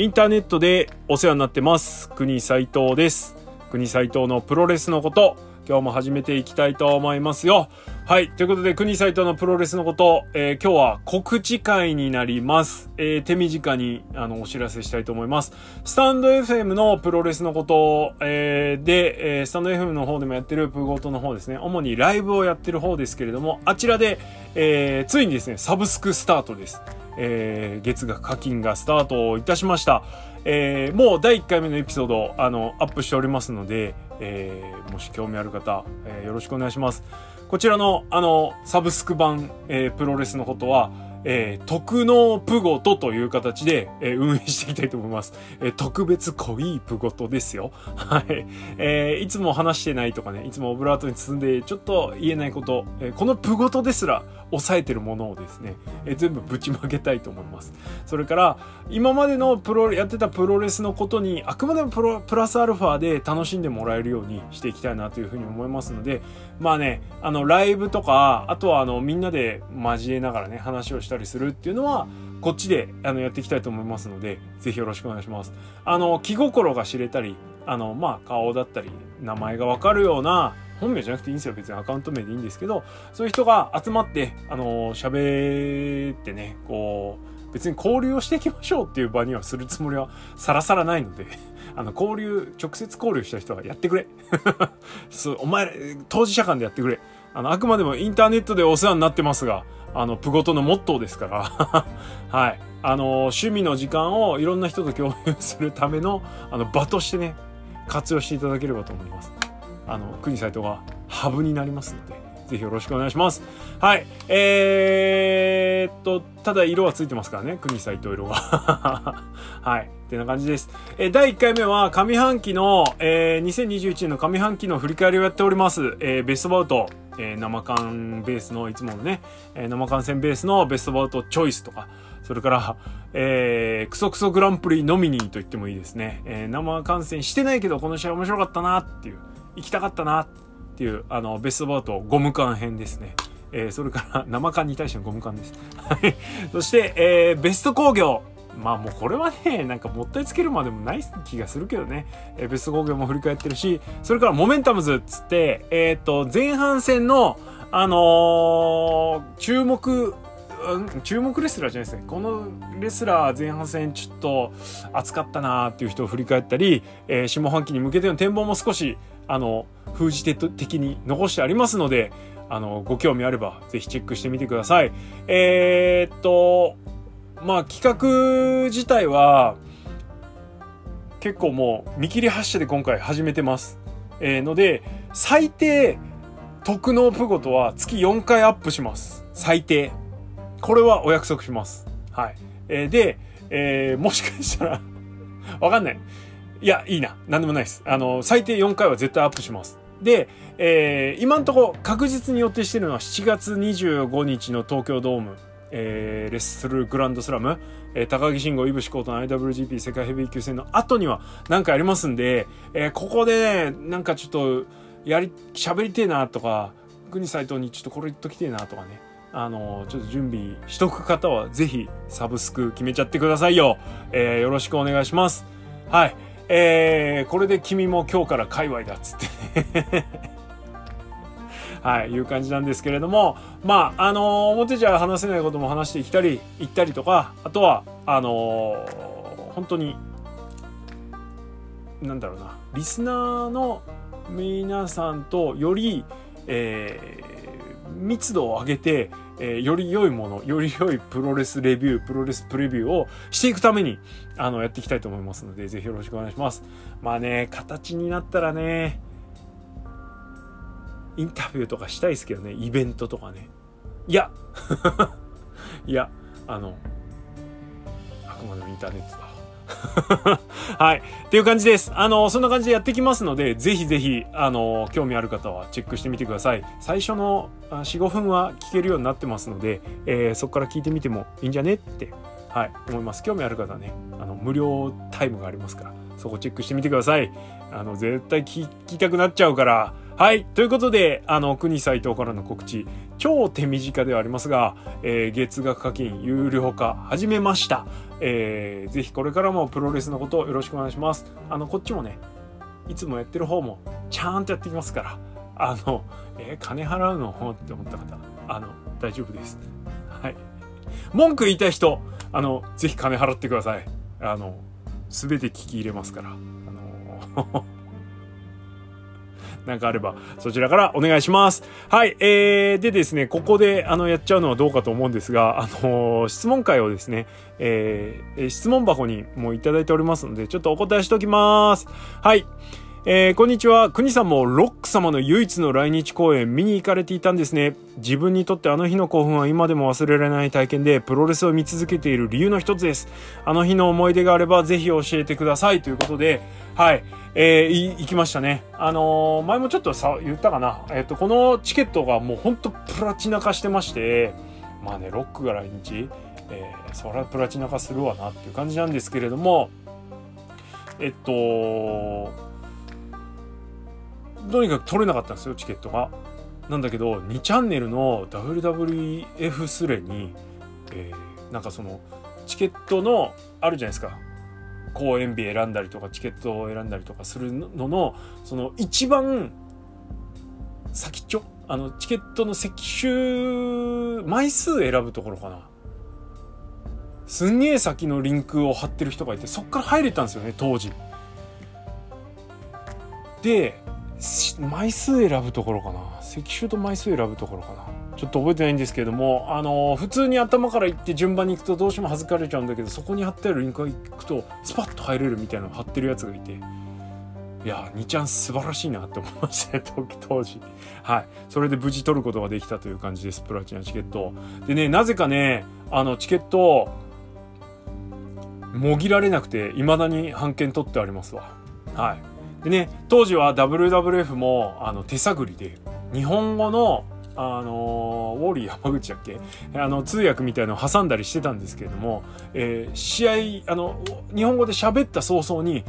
インターネットでお世話になってます。国斉藤です。国斉藤のプロレスのこと今日も始めていきたいと思いますよ。はいということで国斉藤のプロレスのこと、えー、今日は告知会になります、えー、手短にあのお知らせしたいと思います。スタンド FM のプロレスのこと、えー、で、えー、スタンド FM の方でもやってるプーゴートの方ですね。主にライブをやってる方ですけれどもあちらで、えー、ついにですねサブスクスタートです。えー、月額課金がスタートいたしました。えー、もう第1回目のエピソード、あの、アップしておりますので、えー、もし興味ある方、えよろしくお願いします。こちらの、あの、サブスク版、えプロレスのことは、えー、特納プゴトという形で、えー、運営していきたいと思います。えー、特別濃いプゴトですよ。はい。えー、いつも話してないとかね、いつもオブラートに包んでちょっと言えないこと、えー、このプゴトですら抑えてるものをですね、えー、全部ぶちまけたいと思います。それから、今までのプロ、やってたプロレスのことに、あくまでもプロ、プラスアルファで楽しんでもらえるようにしていきたいなというふうに思いますので、まあね、あの、ライブとか、あとはあの、みんなで交えながらね、話をしてしたりするっていうのは、こっちであのやっていきたいと思いますので、ぜひよろしくお願いします。あの、気心が知れたり、あの、まあ、顔だったり、名前がわかるような、本名じゃなくていいんですよ。別にアカウント名でいいんですけど、そういう人が集まって、あの、喋ってね、こう、別に交流をしていきましょうっていう場にはするつもりはさらさらないので あの、交流、直接交流した人はやってくれ。そう、お前、当事者間でやってくれ。あの、あくまでもインターネットでお世話になってますが、あの、プゴトのモットーですから はい。あの、趣味の時間をいろんな人と共有するための、あの、場としてね、活用していただければと思います。あの、国サイトがハブになりますので、ぜひよろしくお願いします。はい。えー、っと、ただ色はついてますからね。国サイト色が。はい。ってな感じです。え、第1回目は上半期の、えー、2021年の上半期の振り返りをやっております。えー、ベストバウト、えー、生缶ベースのいつものね、えー、生缶戦ベースのベストバウトチョイスとか、それから、えー、クソクソグランプリノミニーと言ってもいいですね。えー、生観戦してないけどこの試合面白かったなっていう、行きたかったなっていう、あの、ベストバウトゴム缶編ですね。えー、それから生缶に対してのゴム缶です。はい。そして、えー、ベスト工業。まあもうこれはね、なんかもったいつけるまでもない気がするけどね。え、ベスト工業も振り返ってるし、それからモメンタムズっつって、えっ、ー、と、前半戦の、あのー、注目、注目レスラーじゃないですね。このレスラー前半戦ちょっと熱かったなーっていう人を振り返ったり、えー、下半期に向けての展望も少し、あの、封じ手的に残してありますので、あの、ご興味あればぜひチェックしてみてください。えー、っと、まあ企画自体は結構もう見切り発車で今回始めてます。えー、ので、最低、特納プゴとは月4回アップします。最低。これはお約束します。はい。えー、で、えー、もしかしたら わかんない。いや、いいな。なんでもないです。あの、最低4回は絶対アップします。で、えー、今んとこ確実に予定してるのは7月25日の東京ドームえー、レッスルグランドスラム、えー、高木慎吾、イブシコートの IWGP 世界ヘビー級戦の後には何かありますんで、えー、ここでね、なんかちょっと、やり、喋りてえなとか、国斎藤にちょっとこれ言っときてえなとかね、あの、ちょっと準備しとく方はぜひサブスク決めちゃってくださいよ。え、よろしくお願いします。はい。えー、これで君も今日から界隈だっつってはい、いう感じなんですけれども、まあ、あのー、表じゃ話せないことも話してきたり、言ったりとか、あとは、あのー、本当に、なんだろうな、リスナーの皆さんとより、えー、密度を上げて、えー、より良いもの、より良いプロレスレビュー、プロレスプレビューをしていくために、あの、やっていきたいと思いますので、ぜひよろしくお願いします。まあね、形になったらね、インタビューとかしたいですけどね、イベントとかね。いや いや、あの、あくまでもインターネットだ。はい。っていう感じです。あの、そんな感じでやってきますので、ぜひぜひ、あの、興味ある方はチェックしてみてください。最初の4、5分は聞けるようになってますので、えー、そこから聞いてみてもいいんじゃね？って、はい、思います。興味ある方はね、あの、無料タイムがありますから、そこチェックしてみてください。あの、絶対聞きたくなっちゃうから、はい。ということで、あの、国斎藤からの告知、超手短ではありますが、えー、月額課金有料化始めました。えー、ぜひこれからもプロレスのことをよろしくお願いします。あの、こっちもね、いつもやってる方も、ちゃんとやってきますから、あの、えー、金払うのって思った方、あの、大丈夫です。はい。文句言いたい人、あの、ぜひ金払ってください。あの、すべて聞き入れますから。あの なんかあれば、そちらからお願いします。はい。えー、でですね、ここで、あの、やっちゃうのはどうかと思うんですが、あのー、質問会をですね、えー、質問箱にもいただいておりますので、ちょっとお答えしておきます。はい。えー、こんにちは。国さんもロック様の唯一の来日公演見に行かれていたんですね。自分にとってあの日の興奮は今でも忘れられない体験で、プロレスを見続けている理由の一つです。あの日の思い出があればぜひ教えてください。ということで、はい。えー、行きましたね。あのー、前もちょっとさ、言ったかな。えっ、と、このチケットがもうほんとプラチナ化してまして、まあね、ロックが来日、えー、そりゃプラチナ化するわなっていう感じなんですけれども、えっと、とにかく取れなかったんですよチケットが。なんだけど2チャンネルの WWF スレに、えー、なんかそのチケットのあるじゃないですか。公演日選んだりとかチケットを選んだりとかするののその一番先っちょ？あのチケットの席種枚数選ぶところかな。すんげえ先のリンクを貼ってる人がいてそっから入れたんですよね当時。で枚数選ぶところかな。席種と枚数選ぶところかな。ちょっと覚えてないんですけれどもあの普通に頭から行って順番に行くとどうしても恥ずかれちゃうんだけどそこに貼ってあるリンクが行くとスパッと入れるみたいなの貼ってるやつがいていや2ちゃん素晴らしいなって思いましたね 当時。はい。それで無事取ることができたという感じですプラチナチケットでねなぜかねあのチケットもぎられなくて未だに半券取ってありますわ。はい。でね当時は WWF もあの手探りで日本語のあのウォーリー山口だっけ？あの通訳みたいのを挟んだりしてたんですけれども、えー、試合あの日本語で喋った早々に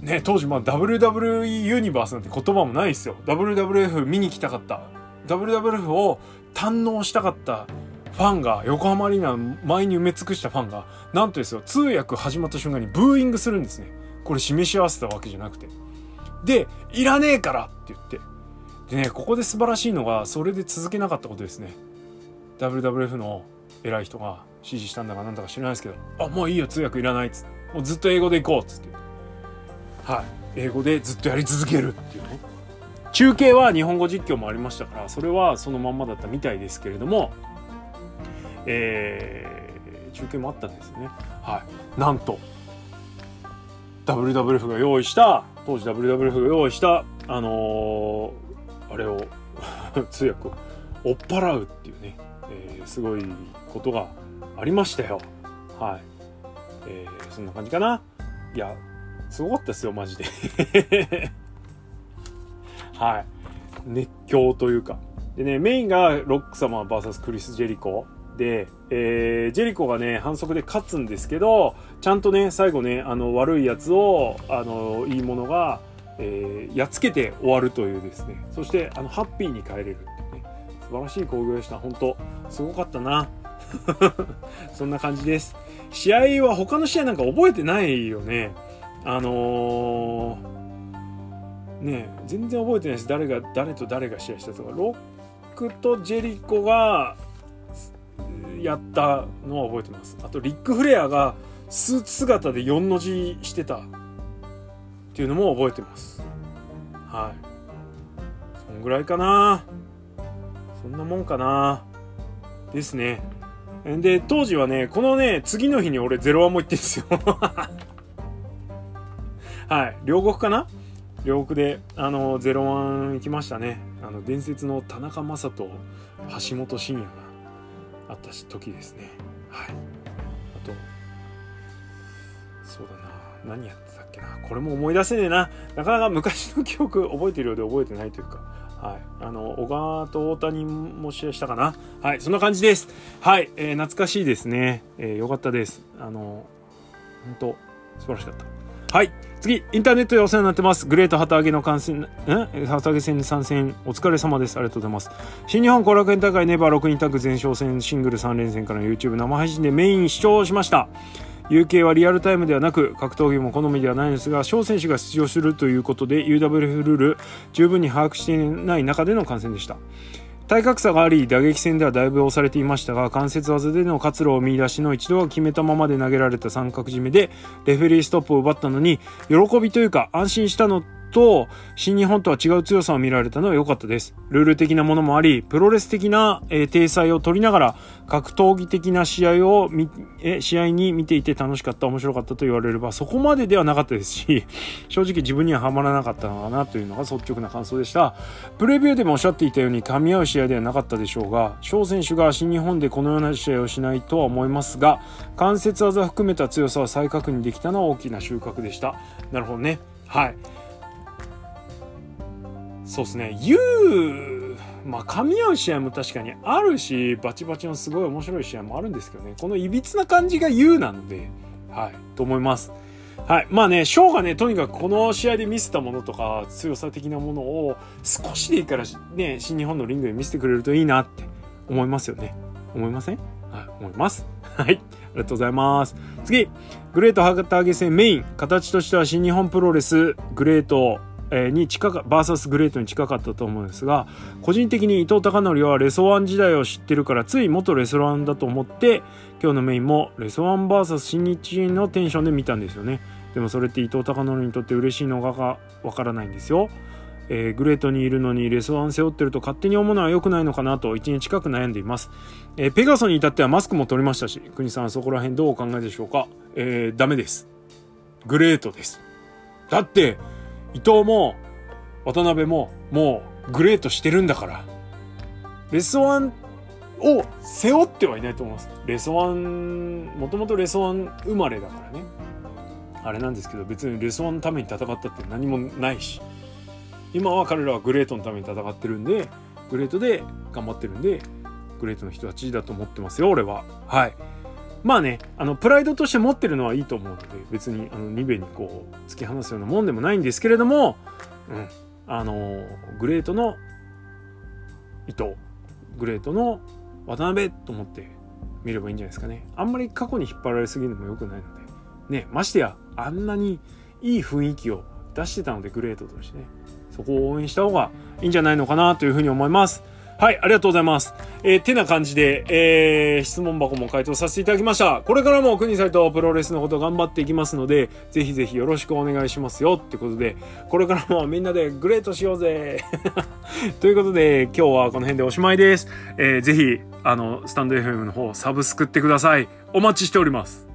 ね当時まあ WWE ユニバースなんて言葉もないですよ。WWF 見に来たかった。WWF を堪能したかったファンが横浜アリーナ前に埋め尽くしたファンがなんとですよ通訳始まった瞬間にブーイングするんですね。これ示し合わせたわけじゃなくて。で、いらねえからって言って。でね、ここで素晴らしいのが、それで続けなかったことですね。WWF の偉い人が指示したんだかなんだか知らないですけど、あ、もういいよ、通訳いらないっつって。もうずっと英語で行こうっつって。はい。英語でずっとやり続けるっていうね。中継は日本語実況もありましたから、それはそのまんまだったみたいですけれども、えー、中継もあったんですよね。はい。なんと、WWF が用意した当時 WWF が用意したあのー、あれを 通訳を追っ払うっていうね、えー、すごいことがありましたよ。はい、えー、そんな感じかな。いやすごかったですよマジで。はい。熱狂というか。でねメインがロック様 VS クリス・ジェリコ。で、えー、ジェリコがね、反則で勝つんですけど、ちゃんとね、最後ね、あの、悪いやつを、あの、いいものが、えー、やっつけて終わるというですね、そして、あの、ハッピーに帰れるってね、素晴らしい興行でした。本当すごかったな。そんな感じです。試合は他の試合なんか覚えてないよね。あのー、ね全然覚えてないです。誰が、誰と誰が試合したとか。ロックとジェリコが、やったのは覚えてます。あとリック・フレアがスーツ姿で4の字してた。っていうのも覚えてます。はい。そんぐらいかな。そんなもんかな。ですね。で当時はねこのね次の日に俺ゼロワンも行ってるんですよ。はい。両国かな？両国であのゼロワン行きましたね。あの伝説の田中将人橋本真也が。あった時ですねはいあとそうだな何やってたっけなこれも思い出せねえななかなか昔の記憶覚えてるようで覚えてないというかはい。あの、小川と大谷も試合したかなはい。そんな感じです。はい。えー、懐かしいですね。えー、よかったです。あの、本当素晴らしかった。はい。次、インターネットでお世話になってます。グレート旗揚げの観戦、ん旗揚げ戦に参戦、お疲れ様です。ありがとうございます。新日本後楽園大会ネバー6人タッグ前哨戦シングル3連戦からの YouTube 生配信でメイン視聴しました。UK はリアルタイムではなく格闘技も好みではないのですが翔選手が出場するということで UWF ルール十分に把握していない中での観戦でした体格差があり打撃戦ではだいぶ押されていましたが関節技での活路を見出しの一度は決めたままで投げられた三角締めでレフェリーストップを奪ったのに喜びというか安心したのと、新日本とは違う強さを見られたのは良かったです。ルール的なものもあり、プロレス的な、えー、体裁を取りながら、格闘技的な試合をみ、え、試合に見ていて楽しかった、面白かったと言われれば、そこまでではなかったですし、正直自分にはハマらなかったのかなというのが率直な感想でした。プレビューでもおっしゃっていたように噛み合う試合ではなかったでしょうが、翔選手が新日本でこのような試合をしないとは思いますが、関節技含めた強さは再確認できたのは大きな収穫でした。なるほどね。はい。そうですね。U、まあ、噛み合う試合も確かにあるし、バチバチのすごい面白い試合もあるんですけどね。この歪な感じが U なので、はい、と思います。はい。まあね、ショーがね、とにかくこの試合で見せたものとか、強さ的なものを少しでいいからね、新日本のリングで見せてくれるといいなって思いますよね。思いません？はい、思います。はい。ありがとうございます。次、グレート博多揚げ戦メイン。形としては新日本プロレス、グレートに近か、バーサスグレートに近かったと思うんですが、個人的に伊藤孝則はレソワン時代を知ってるから、つい元レソワンだと思って、今日のメインもレソワンバーサス新日のテンションで見たんですよね。でもそれって伊藤孝則にとって嬉しいのかがわからないんですよ。えー、グレートにいるのにレソワン背負ってると勝手に思うのは良くないのかなと1日近く悩んでいます。えー、ペガソに至ってはマスクも取りましたし、国さんそこら辺どうお考えでしょうか？えー、ダメです。 GLEATです。だって、伊藤も渡辺ももう GLEATしてるんだから、レスワンを背負ってはいないと思います。レスワン、もともとレスワン生まれだからね。あれなんですけど、別にレスワンのために戦ったって何もないし、今は彼らは GLEATのために戦ってるんで、グレートで頑張ってるんで、グレートの人たちだと思ってますよ、俺は。はい。まあね、あの、プライドとして持ってるのはいいと思うので、別に、あの、ニベにこう、突き放すようなもんでもないんですけれども、うん、あの、グレートの伊藤、グレートの渡辺と思って見ればいいんじゃないですかね。あんまり過去に引っ張られすぎるのも良くないので、ね、ましてや、あんなにいい雰囲気を出してたので、グレートとしてね、そこを応援した方がいいんじゃないのかなというふうに思います。はい、ありがとうございます。えー、てな感じで、えー、質問箱も回答させていただきました。これからも国際とプロレスのこと頑張っていきますので、ぜひぜひよろしくお願いしますよってことで、これからもみんなでグレートしようぜ ということで、今日はこの辺でおしまいです。えー、ぜひ、あの、スタンド FM の方、サブスクってください。お待ちしております。